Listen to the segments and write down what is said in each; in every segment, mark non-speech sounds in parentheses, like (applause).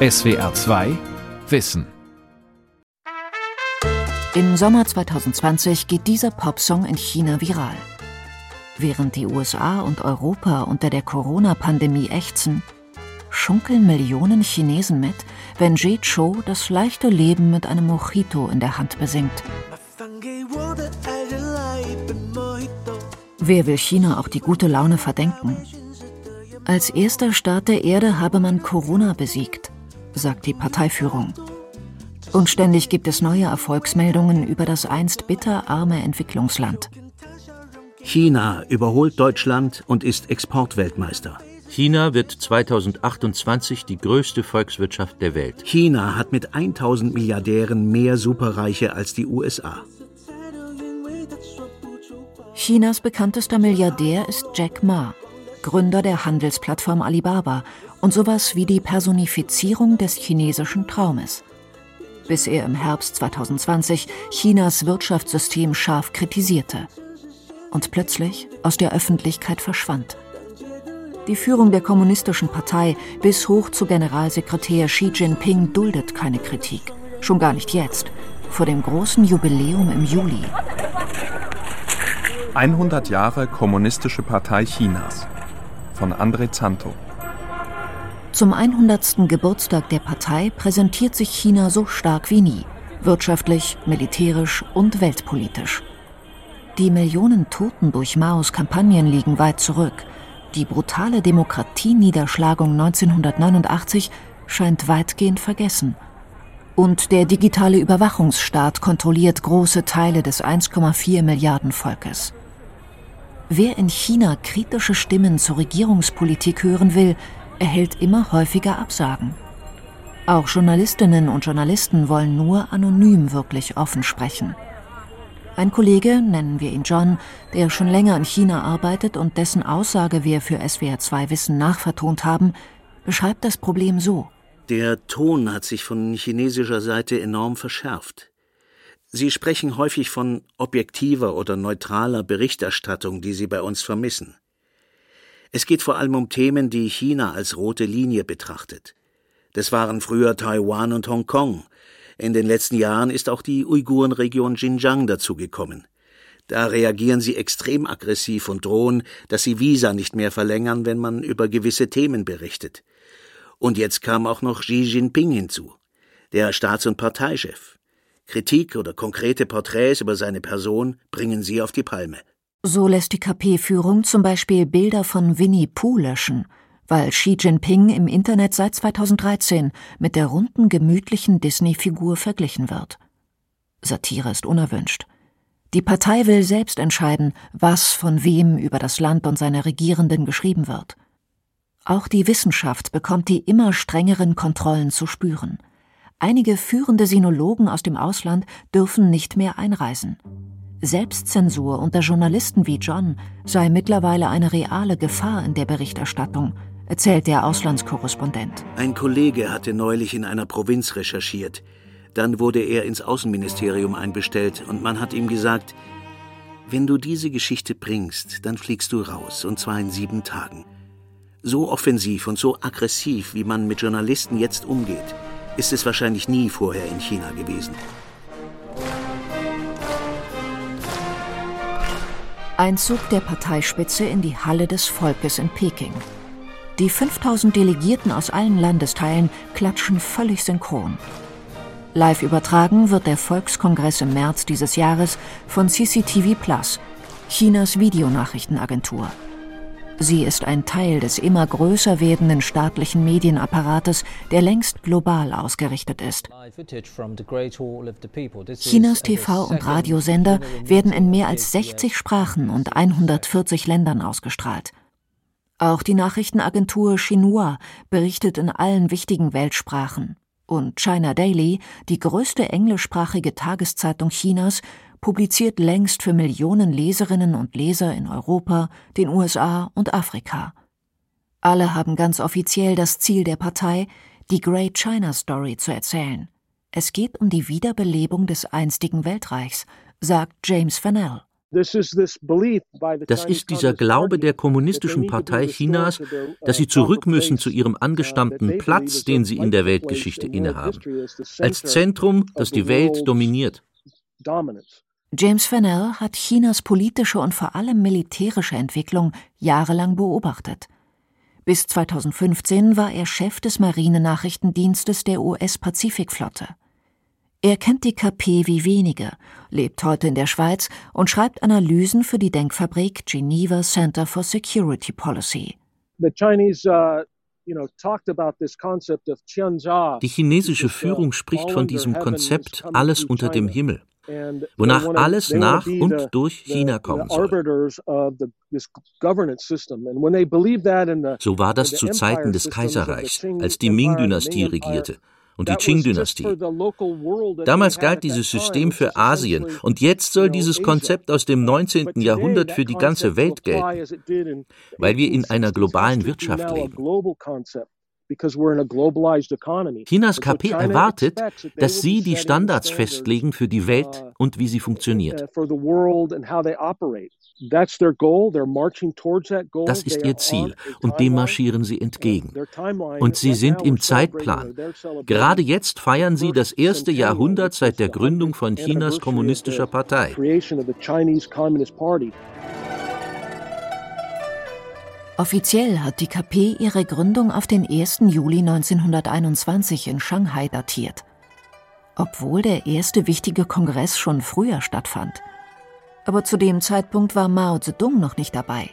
SWR 2 Wissen Im Sommer 2020 geht dieser Popsong in China viral. Während die USA und Europa unter der Corona-Pandemie ächzen, schunkeln Millionen Chinesen mit, wenn Jie Chou das leichte Leben mit einem Mojito in der Hand besingt. Wer will China auch die gute Laune verdenken? Als erster Staat der Erde habe man Corona besiegt, sagt die Parteiführung. Und ständig gibt es neue Erfolgsmeldungen über das einst bitterarme Entwicklungsland. China überholt Deutschland und ist Exportweltmeister. China wird 2028 die größte Volkswirtschaft der Welt. China hat mit 1000 Milliardären mehr Superreiche als die USA. Chinas bekanntester Milliardär ist Jack Ma, Gründer der Handelsplattform Alibaba und sowas wie die Personifizierung des chinesischen Traumes. Bis er im Herbst 2020 Chinas Wirtschaftssystem scharf kritisierte und plötzlich aus der Öffentlichkeit verschwand. Die Führung der Kommunistischen Partei bis hoch zu Generalsekretär Xi Jinping duldet keine Kritik. Schon gar nicht jetzt, vor dem großen Jubiläum im Juli. 100 Jahre Kommunistische Partei Chinas von André Zanto. Zum 100. Geburtstag der Partei präsentiert sich China so stark wie nie, wirtschaftlich, militärisch und weltpolitisch. Die Millionen Toten durch Maos Kampagnen liegen weit zurück. Die brutale Demokratieniederschlagung 1989 scheint weitgehend vergessen. Und der digitale Überwachungsstaat kontrolliert große Teile des 1,4 Milliarden Volkes. Wer in China kritische Stimmen zur Regierungspolitik hören will, erhält immer häufiger Absagen. Auch Journalistinnen und Journalisten wollen nur anonym wirklich offen sprechen. Ein Kollege, nennen wir ihn John, der schon länger in China arbeitet und dessen Aussage wir für SWR2 Wissen nachvertont haben, beschreibt das Problem so. Der Ton hat sich von chinesischer Seite enorm verschärft. Sie sprechen häufig von objektiver oder neutraler Berichterstattung, die Sie bei uns vermissen. Es geht vor allem um Themen, die China als rote Linie betrachtet. Das waren früher Taiwan und Hongkong, in den letzten Jahren ist auch die Uigurenregion Xinjiang dazugekommen. Da reagieren sie extrem aggressiv und drohen, dass sie Visa nicht mehr verlängern, wenn man über gewisse Themen berichtet. Und jetzt kam auch noch Xi Jinping hinzu, der Staats- und Parteichef. Kritik oder konkrete Porträts über seine Person bringen sie auf die Palme. So lässt die KP-Führung zum Beispiel Bilder von Winnie Pooh löschen weil Xi Jinping im Internet seit 2013 mit der runden, gemütlichen Disney-Figur verglichen wird. Satire ist unerwünscht. Die Partei will selbst entscheiden, was von wem über das Land und seine Regierenden geschrieben wird. Auch die Wissenschaft bekommt die immer strengeren Kontrollen zu spüren. Einige führende Sinologen aus dem Ausland dürfen nicht mehr einreisen. Selbstzensur unter Journalisten wie John sei mittlerweile eine reale Gefahr in der Berichterstattung, erzählt der Auslandskorrespondent. Ein Kollege hatte neulich in einer Provinz recherchiert. Dann wurde er ins Außenministerium einbestellt und man hat ihm gesagt, wenn du diese Geschichte bringst, dann fliegst du raus, und zwar in sieben Tagen. So offensiv und so aggressiv, wie man mit Journalisten jetzt umgeht, ist es wahrscheinlich nie vorher in China gewesen. Einzug der Parteispitze in die Halle des Volkes in Peking. Die 5000 Delegierten aus allen Landesteilen klatschen völlig synchron. Live übertragen wird der Volkskongress im März dieses Jahres von CCTV Plus, Chinas Videonachrichtenagentur. Sie ist ein Teil des immer größer werdenden staatlichen Medienapparates, der längst global ausgerichtet ist. Chinas TV- und Radiosender werden in mehr als 60 Sprachen und 140 Ländern ausgestrahlt. Auch die Nachrichtenagentur Xinhua berichtet in allen wichtigen Weltsprachen. Und China Daily, die größte englischsprachige Tageszeitung Chinas, publiziert längst für Millionen Leserinnen und Leser in Europa, den USA und Afrika. Alle haben ganz offiziell das Ziel der Partei, die Great China Story zu erzählen. Es geht um die Wiederbelebung des einstigen Weltreichs, sagt James Fennell. Das ist dieser Glaube der Kommunistischen Partei Chinas, dass sie zurück müssen zu ihrem angestammten Platz, den sie in der Weltgeschichte innehaben, als Zentrum, das die Welt dominiert. James Fennell hat Chinas politische und vor allem militärische Entwicklung jahrelang beobachtet. Bis 2015 war er Chef des Marinenachrichtendienstes der US-Pazifikflotte. Er kennt die KP wie wenige, lebt heute in der Schweiz und schreibt Analysen für die Denkfabrik Geneva Center for Security Policy. Uh, die chinesische Führung spricht von diesem Konzept alles unter dem Himmel, wonach alles nach und durch China kommen soll. So war das zu Zeiten des Kaiserreichs, als die Ming-Dynastie regierte und die Qing-Dynastie. Damals galt dieses System für Asien und jetzt soll dieses Konzept aus dem 19. Jahrhundert für die ganze Welt gelten, weil wir in einer globalen Wirtschaft leben. Chinas KP erwartet, dass sie die Standards festlegen für die Welt und wie sie funktioniert. Das ist ihr Ziel und dem marschieren sie entgegen. Und sie sind im Zeitplan. Gerade jetzt feiern sie das erste Jahrhundert seit der Gründung von Chinas kommunistischer Partei. Offiziell hat die KP ihre Gründung auf den 1. Juli 1921 in Shanghai datiert. Obwohl der erste wichtige Kongress schon früher stattfand. Aber zu dem Zeitpunkt war Mao Zedong noch nicht dabei.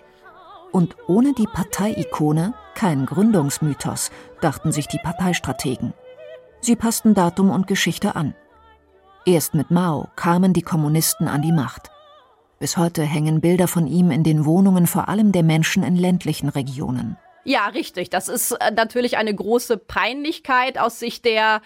Und ohne die Parteiikone kein Gründungsmythos, dachten sich die Parteistrategen. Sie passten Datum und Geschichte an. Erst mit Mao kamen die Kommunisten an die Macht. Bis heute hängen Bilder von ihm in den Wohnungen vor allem der Menschen in ländlichen Regionen. Ja, richtig. Das ist äh, natürlich eine große Peinlichkeit aus Sicht der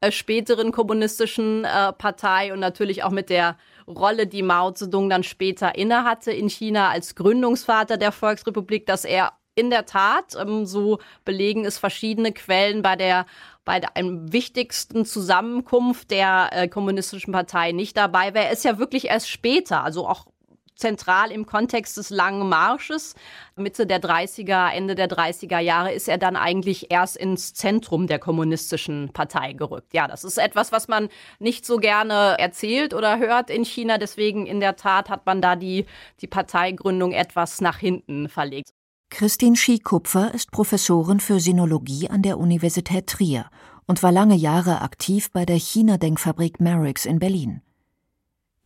äh, späteren kommunistischen äh, Partei und natürlich auch mit der Rolle, die Mao Zedong dann später innehatte in China als Gründungsvater der Volksrepublik, dass er in der Tat, ähm, so belegen es verschiedene Quellen bei der bei einem wichtigsten Zusammenkunft der äh, kommunistischen Partei nicht dabei war. Er ist ja wirklich erst später, also auch zentral im Kontext des langen Marsches. Mitte der 30er, Ende der 30er Jahre ist er dann eigentlich erst ins Zentrum der kommunistischen Partei gerückt. Ja, das ist etwas, was man nicht so gerne erzählt oder hört in China. Deswegen in der Tat hat man da die, die Parteigründung etwas nach hinten verlegt. Christine Schiekupfer ist Professorin für Sinologie an der Universität Trier und war lange Jahre aktiv bei der China-Denkfabrik Merix in Berlin.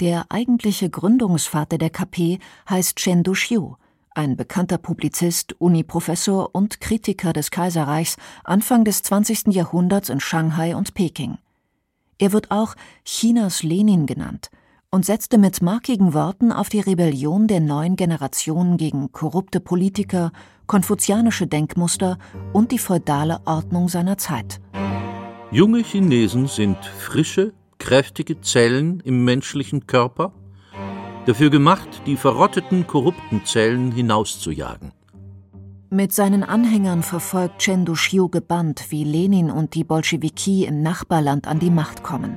Der eigentliche Gründungsvater der KP heißt Chen Duxiu, ein bekannter Publizist, Uniprofessor und Kritiker des Kaiserreichs Anfang des 20. Jahrhunderts in Shanghai und Peking. Er wird auch Chinas Lenin genannt und setzte mit markigen Worten auf die Rebellion der neuen Generation gegen korrupte Politiker, konfuzianische Denkmuster und die feudale Ordnung seiner Zeit. Junge Chinesen sind frische, kräftige Zellen im menschlichen Körper, dafür gemacht, die verrotteten, korrupten Zellen hinauszujagen. Mit seinen Anhängern verfolgt Chen Duxiu gebannt, wie Lenin und die Bolschewiki im Nachbarland an die Macht kommen.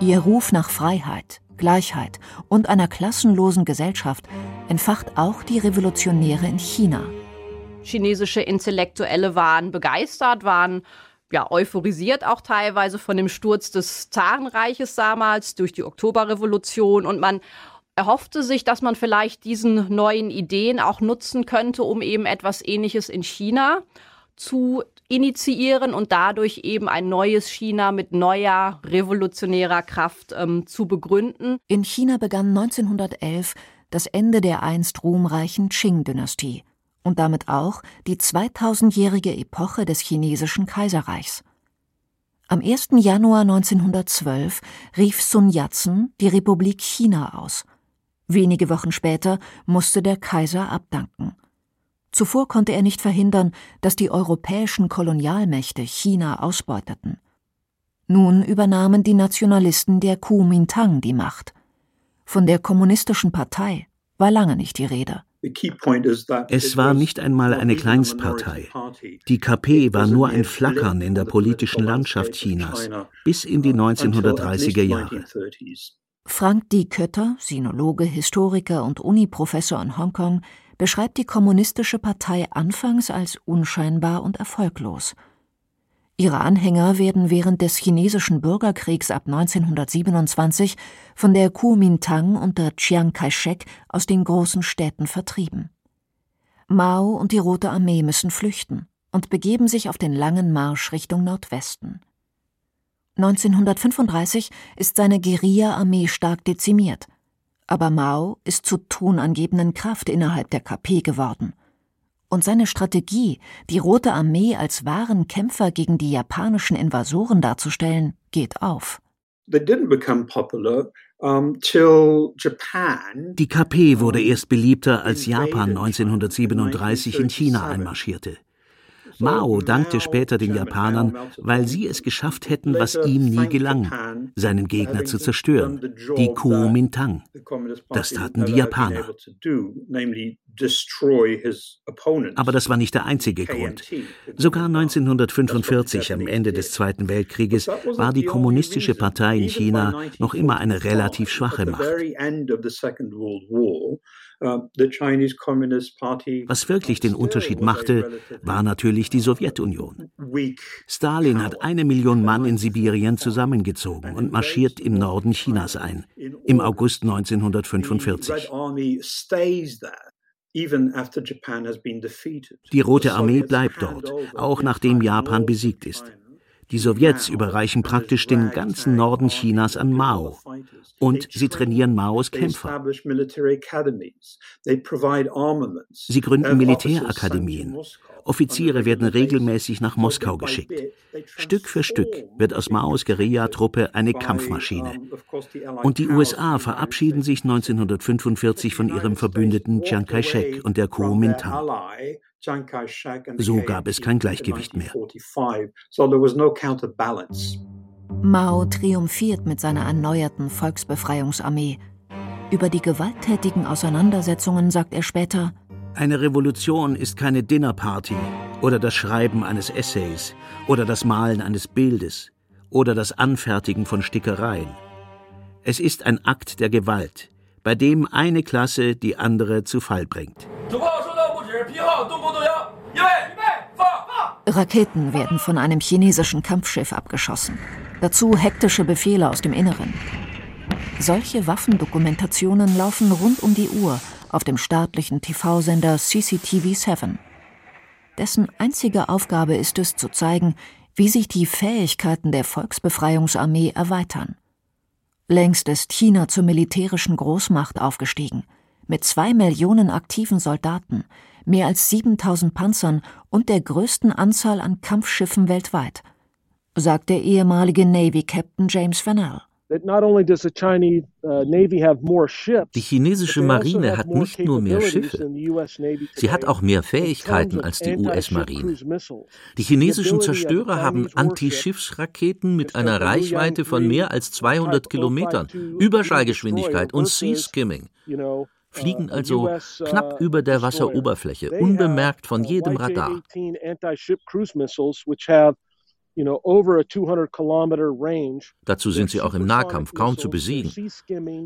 Ihr Ruf nach Freiheit, Gleichheit und einer klassenlosen Gesellschaft entfacht auch die Revolutionäre in China. Chinesische Intellektuelle waren begeistert, waren ja, euphorisiert auch teilweise von dem Sturz des Zarenreiches damals durch die Oktoberrevolution und man erhoffte sich, dass man vielleicht diesen neuen Ideen auch nutzen könnte, um eben etwas Ähnliches in China zu initiieren und dadurch eben ein neues China mit neuer revolutionärer Kraft ähm, zu begründen. In China begann 1911 das Ende der einst ruhmreichen Qing-Dynastie und damit auch die 2000-jährige Epoche des chinesischen Kaiserreichs. Am 1. Januar 1912 rief Sun Yat-sen die Republik China aus. Wenige Wochen später musste der Kaiser abdanken. Zuvor konnte er nicht verhindern, dass die europäischen Kolonialmächte China ausbeuteten. Nun übernahmen die Nationalisten der Kuomintang die Macht. Von der kommunistischen Partei war lange nicht die Rede. Es war nicht einmal eine Kleinstpartei. Die KP war nur ein Flackern in der politischen Landschaft Chinas bis in die 1930er Jahre. Frank D. Kötter, Sinologe, Historiker und Uniprofessor in Hongkong, beschreibt die Kommunistische Partei anfangs als unscheinbar und erfolglos. Ihre Anhänger werden während des chinesischen Bürgerkriegs ab 1927 von der Kuomintang unter Chiang Kai-shek aus den großen Städten vertrieben. Mao und die Rote Armee müssen flüchten und begeben sich auf den langen Marsch Richtung Nordwesten. 1935 ist seine Guerilla-Armee stark dezimiert, aber Mao ist zur tonangebenden Kraft innerhalb der KP geworden. Und seine Strategie, die Rote Armee als wahren Kämpfer gegen die japanischen Invasoren darzustellen, geht auf. Die KP wurde erst beliebter, als Japan 1937 in China einmarschierte. Mao dankte später den Japanern, weil sie es geschafft hätten, was ihm nie gelang, seinen Gegner zu zerstören, die Kuomintang. Das taten die Japaner. Aber das war nicht der einzige Grund. Sogar 1945, am Ende des Zweiten Weltkrieges, war die Kommunistische Partei in China noch immer eine relativ schwache Macht. Uh, Was wirklich den Unterschied machte, war natürlich die Sowjetunion. Stalin hat eine Million Mann in Sibirien zusammengezogen und marschiert im Norden Chinas ein, im August 1945. Die Rote Armee bleibt dort, auch nachdem Japan besiegt ist. Die Sowjets überreichen praktisch den ganzen Norden Chinas an Mao und sie trainieren Maos Kämpfer. Sie gründen Militärakademien. Offiziere werden regelmäßig nach Moskau geschickt. Stück für Stück wird aus Maos Guerillatruppe eine Kampfmaschine. Und die USA verabschieden sich 1945 von ihrem Verbündeten Chiang Kai-shek und der Kuomintang. So gab es kein Gleichgewicht mehr. Mao triumphiert mit seiner erneuerten Volksbefreiungsarmee. Über die gewalttätigen Auseinandersetzungen sagt er später, eine Revolution ist keine Dinnerparty oder das Schreiben eines Essays oder das Malen eines Bildes oder das Anfertigen von Stickereien. Es ist ein Akt der Gewalt, bei dem eine Klasse die andere zu Fall bringt. Raketen werden von einem chinesischen Kampfschiff abgeschossen. Dazu hektische Befehle aus dem Inneren. Solche Waffendokumentationen laufen rund um die Uhr auf dem staatlichen TV-Sender CCTV 7. Dessen einzige Aufgabe ist es, zu zeigen, wie sich die Fähigkeiten der Volksbefreiungsarmee erweitern. Längst ist China zur militärischen Großmacht aufgestiegen, mit zwei Millionen aktiven Soldaten, mehr als 7000 Panzern und der größten Anzahl an Kampfschiffen weltweit, sagt der ehemalige Navy Captain James Fennell. Uh, Die chinesische also Marine hat nicht nur mehr Schiffe, sie hat auch mehr Fähigkeiten als die US-Marine. Die chinesischen Zerstörer haben Antischiffsraketen mit einer Reichweite von mehr als 200 Kilometern, Überschallgeschwindigkeit und Sea-Skimming fliegen uh, also knapp uh, über der Wasseroberfläche, unbemerkt von jedem Radar. Dazu sind sie auch im Nahkampf kaum zu besiegen.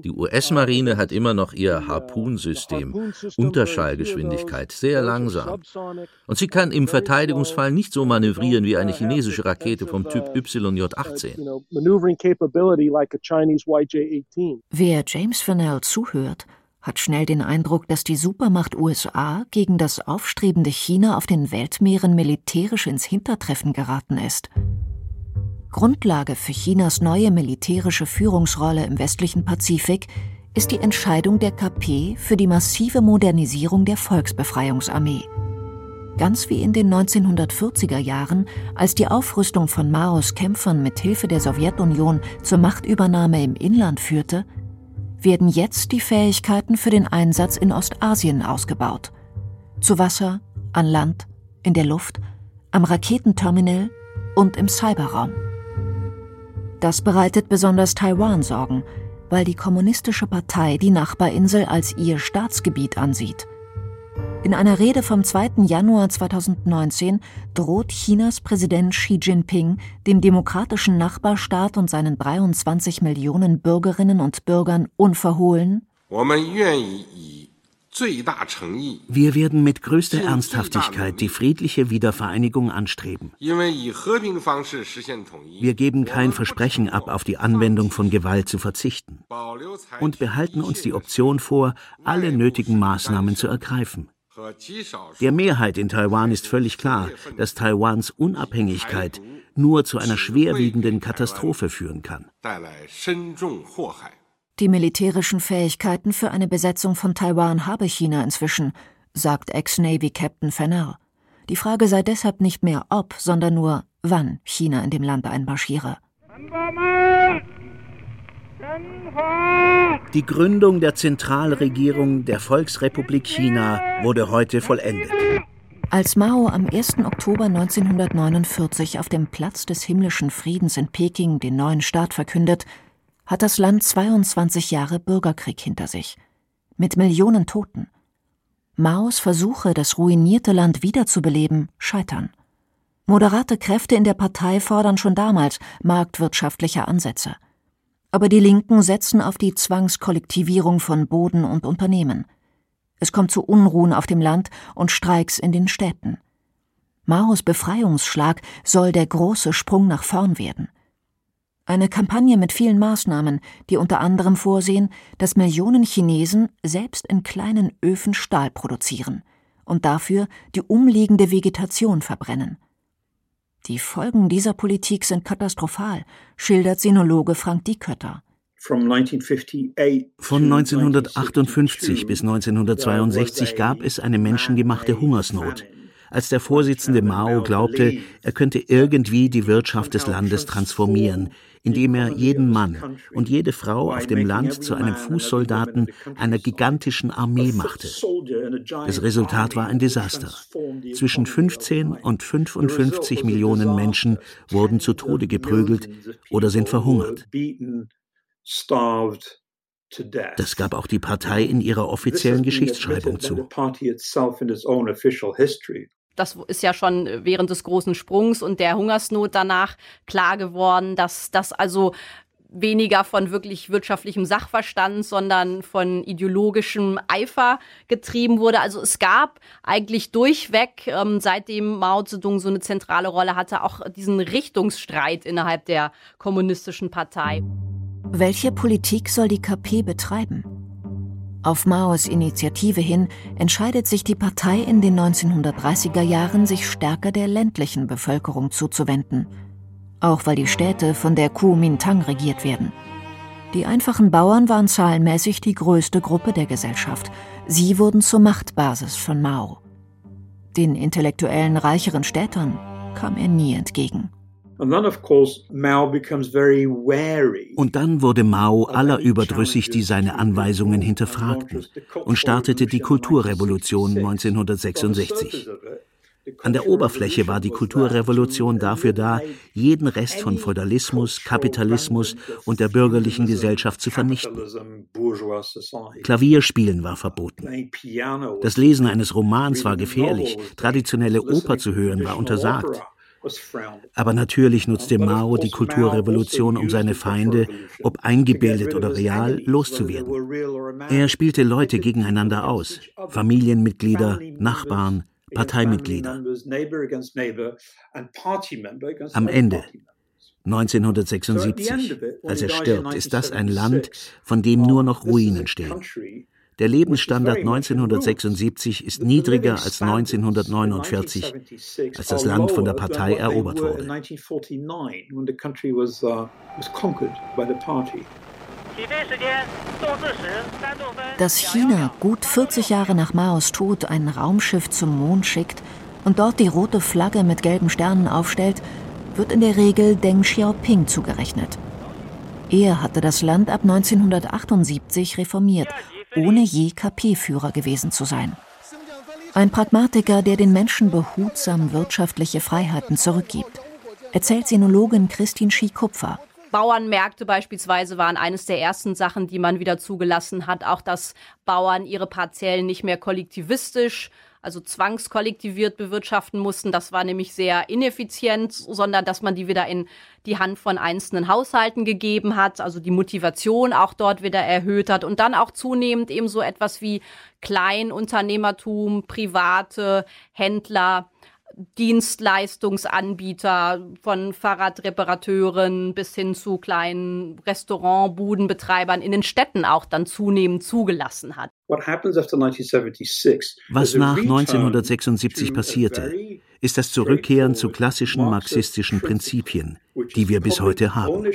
Die US-Marine hat immer noch ihr Harpoon-System, Unterschallgeschwindigkeit, sehr langsam. Und sie kann im Verteidigungsfall nicht so manövrieren wie eine chinesische Rakete vom Typ YJ-18. Wer James Fennell zuhört, hat schnell den Eindruck, dass die Supermacht USA gegen das aufstrebende China auf den Weltmeeren militärisch ins Hintertreffen geraten ist. Grundlage für Chinas neue militärische Führungsrolle im westlichen Pazifik ist die Entscheidung der KP für die massive Modernisierung der Volksbefreiungsarmee. Ganz wie in den 1940er Jahren, als die Aufrüstung von Maos Kämpfern mit Hilfe der Sowjetunion zur Machtübernahme im Inland führte, werden jetzt die Fähigkeiten für den Einsatz in Ostasien ausgebaut. Zu Wasser, an Land, in der Luft, am Raketenterminal und im Cyberraum. Das bereitet besonders Taiwan Sorgen, weil die Kommunistische Partei die Nachbarinsel als ihr Staatsgebiet ansieht. In einer Rede vom 2. Januar 2019 droht Chinas Präsident Xi Jinping dem demokratischen Nachbarstaat und seinen 23 Millionen Bürgerinnen und Bürgern unverhohlen wir werden mit größter Ernsthaftigkeit die friedliche Wiedervereinigung anstreben. Wir geben kein Versprechen ab, auf die Anwendung von Gewalt zu verzichten und behalten uns die Option vor, alle nötigen Maßnahmen zu ergreifen. Der Mehrheit in Taiwan ist völlig klar, dass Taiwans Unabhängigkeit nur zu einer schwerwiegenden Katastrophe führen kann. Die militärischen Fähigkeiten für eine Besetzung von Taiwan habe China inzwischen, sagt Ex-Navy-Captain Fennell. Die Frage sei deshalb nicht mehr ob, sondern nur wann China in dem Land einmarschiere. Die Gründung der Zentralregierung der Volksrepublik China wurde heute vollendet. Als Mao am 1. Oktober 1949 auf dem Platz des himmlischen Friedens in Peking den neuen Staat verkündet, hat das Land 22 Jahre Bürgerkrieg hinter sich, mit Millionen Toten. Maos Versuche, das ruinierte Land wiederzubeleben, scheitern. Moderate Kräfte in der Partei fordern schon damals marktwirtschaftliche Ansätze. Aber die Linken setzen auf die Zwangskollektivierung von Boden und Unternehmen. Es kommt zu Unruhen auf dem Land und Streiks in den Städten. Maos Befreiungsschlag soll der große Sprung nach vorn werden. Eine Kampagne mit vielen Maßnahmen, die unter anderem vorsehen, dass Millionen Chinesen selbst in kleinen Öfen Stahl produzieren und dafür die umliegende Vegetation verbrennen. Die Folgen dieser Politik sind katastrophal, schildert Sinologe Frank Diekötter. Von 1958 bis 1962 gab es eine menschengemachte Hungersnot als der Vorsitzende Mao glaubte, er könnte irgendwie die Wirtschaft des Landes transformieren, indem er jeden Mann und jede Frau auf dem Land zu einem Fußsoldaten einer gigantischen Armee machte. Das Resultat war ein Desaster. Zwischen 15 und 55 Millionen Menschen wurden zu Tode geprügelt oder sind verhungert. Das gab auch die Partei in ihrer offiziellen Geschichtsschreibung zu. Das ist ja schon während des großen Sprungs und der Hungersnot danach klar geworden, dass das also weniger von wirklich wirtschaftlichem Sachverstand, sondern von ideologischem Eifer getrieben wurde. Also es gab eigentlich durchweg, ähm, seitdem Mao Zedong so eine zentrale Rolle hatte, auch diesen Richtungsstreit innerhalb der kommunistischen Partei. Welche Politik soll die KP betreiben? Auf Maos Initiative hin entscheidet sich die Partei in den 1930er Jahren, sich stärker der ländlichen Bevölkerung zuzuwenden. Auch weil die Städte von der Kuomintang regiert werden. Die einfachen Bauern waren zahlenmäßig die größte Gruppe der Gesellschaft. Sie wurden zur Machtbasis von Mao. Den intellektuellen reicheren Städtern kam er nie entgegen. Und dann wurde Mao aller überdrüssig, die seine Anweisungen hinterfragten und startete die Kulturrevolution 1966. An der Oberfläche war die Kulturrevolution dafür da, jeden Rest von Feudalismus, Kapitalismus und der bürgerlichen Gesellschaft zu vernichten. Klavierspielen war verboten. Das Lesen eines Romans war gefährlich. Traditionelle Oper zu hören war untersagt. Aber natürlich nutzte Mao die Kulturrevolution, um seine Feinde, ob eingebildet oder real, loszuwerden. Er spielte Leute gegeneinander aus, Familienmitglieder, Nachbarn, Parteimitglieder. Am Ende 1976, als er stirbt, ist das ein Land, von dem nur noch Ruinen stehen. Der Lebensstandard 1976 ist niedriger als 1949, als das Land von der Partei erobert wurde. Dass China gut 40 Jahre nach Maos Tod ein Raumschiff zum Mond schickt und dort die rote Flagge mit gelben Sternen aufstellt, wird in der Regel Deng Xiaoping zugerechnet. Er hatte das Land ab 1978 reformiert ohne je KP-Führer gewesen zu sein. Ein Pragmatiker, der den Menschen behutsam wirtschaftliche Freiheiten zurückgibt, erzählt Sinologin Christine Schie-Kupfer. Bauernmärkte beispielsweise waren eines der ersten Sachen, die man wieder zugelassen hat. Auch dass Bauern ihre Parzellen nicht mehr kollektivistisch also zwangskollektiviert bewirtschaften mussten. Das war nämlich sehr ineffizient, sondern dass man die wieder in die Hand von einzelnen Haushalten gegeben hat, also die Motivation auch dort wieder erhöht hat und dann auch zunehmend eben so etwas wie Kleinunternehmertum, private Händler Dienstleistungsanbieter von Fahrradreparateuren bis hin zu kleinen Restaurantbudenbetreibern in den Städten auch dann zunehmend zugelassen hat. Was nach 1976 passierte, ist das Zurückkehren zu klassischen marxistischen Prinzipien, die wir bis heute haben.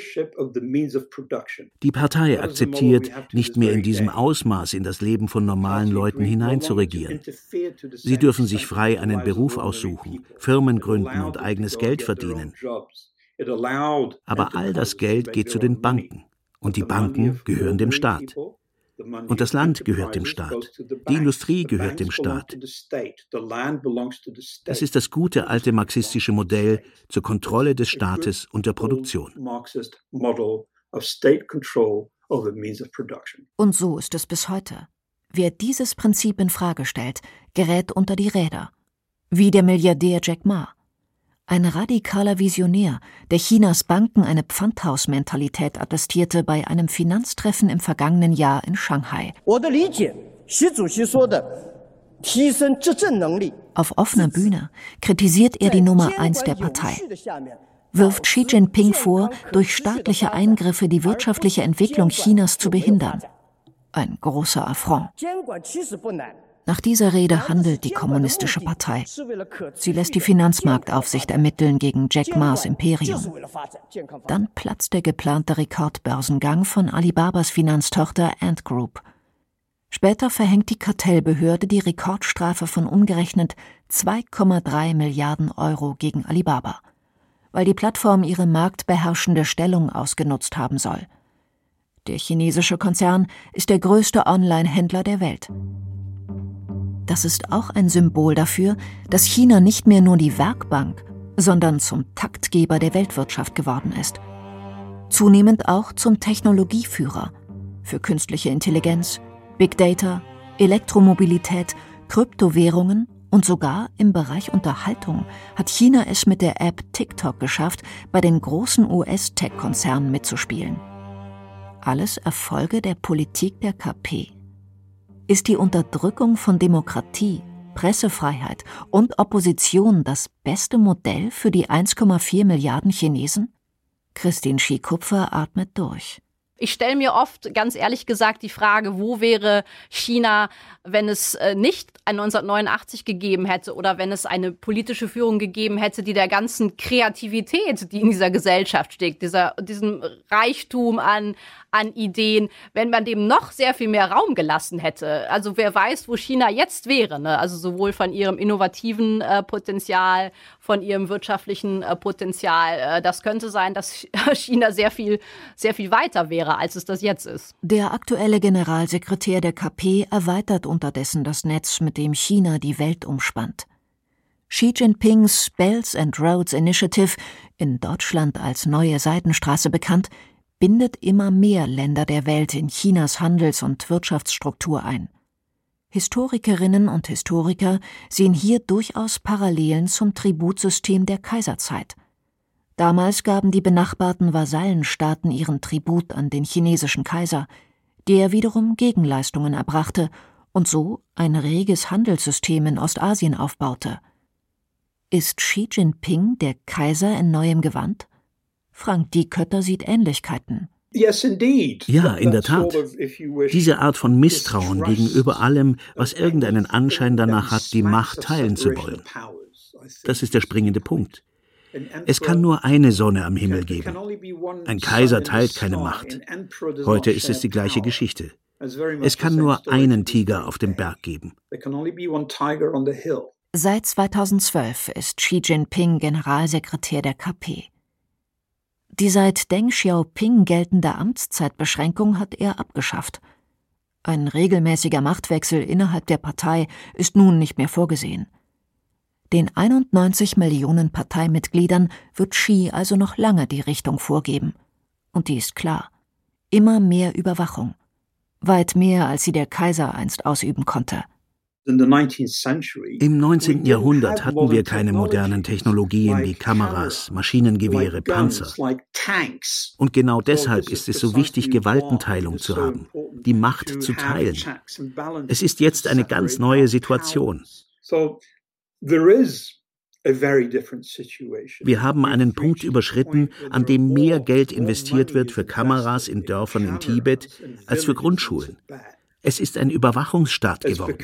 Die Partei akzeptiert, nicht mehr in diesem Ausmaß in das Leben von normalen Leuten hineinzuregieren. Sie dürfen sich frei einen Beruf aussuchen, Firmen gründen und eigenes Geld verdienen. Aber all das Geld geht zu den Banken und die Banken gehören dem Staat. Und das Land gehört dem Staat. Die Industrie gehört dem Staat. Das ist das gute alte marxistische Modell zur Kontrolle des Staates und der Produktion. Und so ist es bis heute. Wer dieses Prinzip in Frage stellt, gerät unter die Räder. Wie der Milliardär Jack Ma. Ein radikaler Visionär, der Chinas Banken eine Pfandhausmentalität attestierte bei einem Finanztreffen im vergangenen Jahr in Shanghai. Auf offener Bühne kritisiert er die Nummer eins der Partei, wirft Xi Jinping vor, durch staatliche Eingriffe die wirtschaftliche Entwicklung Chinas zu behindern. Ein großer Affront. Nach dieser Rede handelt die Kommunistische Partei. Sie lässt die Finanzmarktaufsicht ermitteln gegen Jack Ma's Imperium. Dann platzt der geplante Rekordbörsengang von Alibabas Finanztochter Ant Group. Später verhängt die Kartellbehörde die Rekordstrafe von umgerechnet 2,3 Milliarden Euro gegen Alibaba, weil die Plattform ihre marktbeherrschende Stellung ausgenutzt haben soll. Der chinesische Konzern ist der größte Online-Händler der Welt. Das ist auch ein Symbol dafür, dass China nicht mehr nur die Werkbank, sondern zum Taktgeber der Weltwirtschaft geworden ist. Zunehmend auch zum Technologieführer für künstliche Intelligenz, Big Data, Elektromobilität, Kryptowährungen und sogar im Bereich Unterhaltung hat China es mit der App TikTok geschafft, bei den großen US-Tech-Konzernen mitzuspielen. Alles Erfolge der Politik der KP. Ist die Unterdrückung von Demokratie, Pressefreiheit und Opposition das beste Modell für die 1,4 Milliarden Chinesen? Christine Schikupfer atmet durch. Ich stelle mir oft, ganz ehrlich gesagt, die Frage, wo wäre China, wenn es äh, nicht ein 1989 gegeben hätte oder wenn es eine politische Führung gegeben hätte, die der ganzen Kreativität, die in dieser Gesellschaft steckt, dieser, diesem Reichtum an, an Ideen, wenn man dem noch sehr viel mehr Raum gelassen hätte. Also wer weiß, wo China jetzt wäre. Ne? Also sowohl von ihrem innovativen äh, Potenzial, von ihrem wirtschaftlichen äh, Potenzial. Äh, das könnte sein, dass (laughs) China sehr viel, sehr viel weiter wäre, als es das jetzt ist. Der aktuelle Generalsekretär der KP erweitert unterdessen das Netz, mit dem China die Welt umspannt. Xi Jinpings Belts and Roads Initiative, in Deutschland als Neue Seidenstraße bekannt, bindet immer mehr Länder der Welt in Chinas Handels- und Wirtschaftsstruktur ein. Historikerinnen und Historiker sehen hier durchaus Parallelen zum Tributsystem der Kaiserzeit. Damals gaben die benachbarten Vasallenstaaten ihren Tribut an den chinesischen Kaiser, der wiederum Gegenleistungen erbrachte und so ein reges Handelssystem in Ostasien aufbaute. Ist Xi Jinping der Kaiser in neuem Gewand? Frank Diekötter sieht Ähnlichkeiten. Ja, in der Tat. Diese Art von Misstrauen gegenüber allem, was irgendeinen Anschein danach hat, die Macht teilen zu wollen. Das ist der springende Punkt. Es kann nur eine Sonne am Himmel geben. Ein Kaiser teilt keine Macht. Heute ist es die gleiche Geschichte. Es kann nur einen Tiger auf dem Berg geben. Seit 2012 ist Xi Jinping Generalsekretär der KP. Die seit Deng Xiaoping geltende Amtszeitbeschränkung hat er abgeschafft. Ein regelmäßiger Machtwechsel innerhalb der Partei ist nun nicht mehr vorgesehen. Den 91 Millionen Parteimitgliedern wird Xi also noch lange die Richtung vorgeben. Und die ist klar. Immer mehr Überwachung. Weit mehr, als sie der Kaiser einst ausüben konnte. Im 19. Jahrhundert hatten wir keine modernen Technologien wie Kameras, Maschinengewehre, Panzer. Und genau deshalb ist es so wichtig, Gewaltenteilung zu haben, die Macht zu teilen. Es ist jetzt eine ganz neue Situation. Wir haben einen Punkt überschritten, an dem mehr Geld investiert wird für Kameras in Dörfern in Tibet als für Grundschulen. Es ist ein Überwachungsstaat geworden.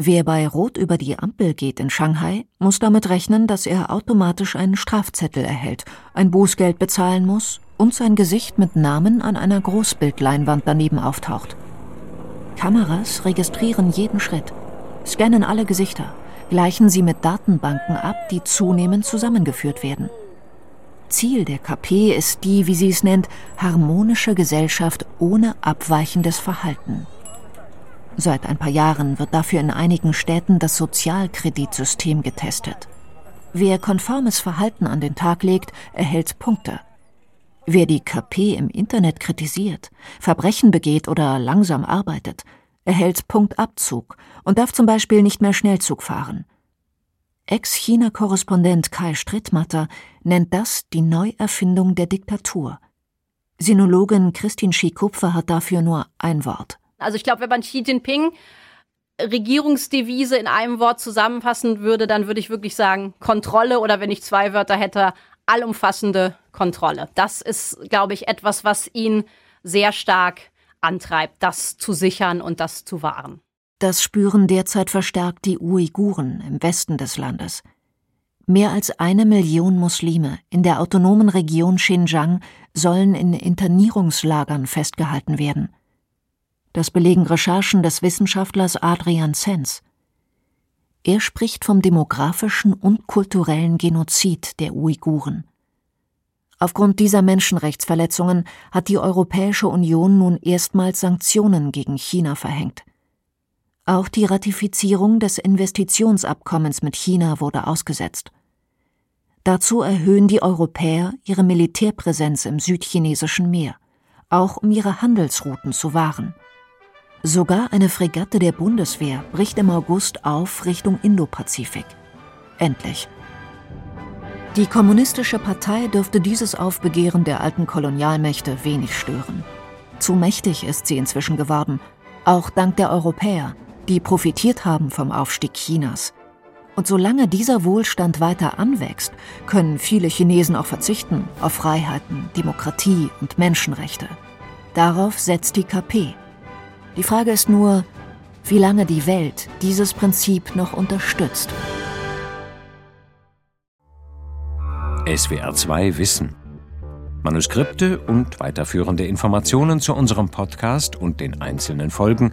Wer bei Rot über die Ampel geht in Shanghai, muss damit rechnen, dass er automatisch einen Strafzettel erhält, ein Bußgeld bezahlen muss und sein Gesicht mit Namen an einer Großbildleinwand daneben auftaucht. Kameras registrieren jeden Schritt, scannen alle Gesichter, gleichen sie mit Datenbanken ab, die zunehmend zusammengeführt werden. Ziel der KP ist die, wie sie es nennt, harmonische Gesellschaft ohne abweichendes Verhalten. Seit ein paar Jahren wird dafür in einigen Städten das Sozialkreditsystem getestet. Wer konformes Verhalten an den Tag legt, erhält Punkte. Wer die KP im Internet kritisiert, Verbrechen begeht oder langsam arbeitet, erhält Punktabzug und darf zum Beispiel nicht mehr Schnellzug fahren. Ex-China-Korrespondent Kai Strittmatter nennt das die Neuerfindung der Diktatur. Sinologin Christine Schikupfer hat dafür nur ein Wort. Also ich glaube, wenn man Xi Jinping Regierungsdevise in einem Wort zusammenfassen würde, dann würde ich wirklich sagen Kontrolle oder wenn ich zwei Wörter hätte, allumfassende Kontrolle. Das ist, glaube ich, etwas, was ihn sehr stark antreibt, das zu sichern und das zu wahren. Das spüren derzeit verstärkt die Uiguren im Westen des Landes. Mehr als eine Million Muslime in der autonomen Region Xinjiang sollen in Internierungslagern festgehalten werden. Das belegen Recherchen des Wissenschaftlers Adrian Zenz. Er spricht vom demografischen und kulturellen Genozid der Uiguren. Aufgrund dieser Menschenrechtsverletzungen hat die Europäische Union nun erstmals Sanktionen gegen China verhängt. Auch die Ratifizierung des Investitionsabkommens mit China wurde ausgesetzt. Dazu erhöhen die Europäer ihre Militärpräsenz im südchinesischen Meer, auch um ihre Handelsrouten zu wahren. Sogar eine Fregatte der Bundeswehr bricht im August auf Richtung Indopazifik. Endlich. Die Kommunistische Partei dürfte dieses Aufbegehren der alten Kolonialmächte wenig stören. Zu mächtig ist sie inzwischen geworden, auch dank der Europäer, die profitiert haben vom Aufstieg Chinas. Und solange dieser Wohlstand weiter anwächst, können viele Chinesen auch verzichten auf Freiheiten, Demokratie und Menschenrechte. Darauf setzt die KP. Die Frage ist nur, wie lange die Welt dieses Prinzip noch unterstützt. SWR 2 Wissen. Manuskripte und weiterführende Informationen zu unserem Podcast und den einzelnen Folgen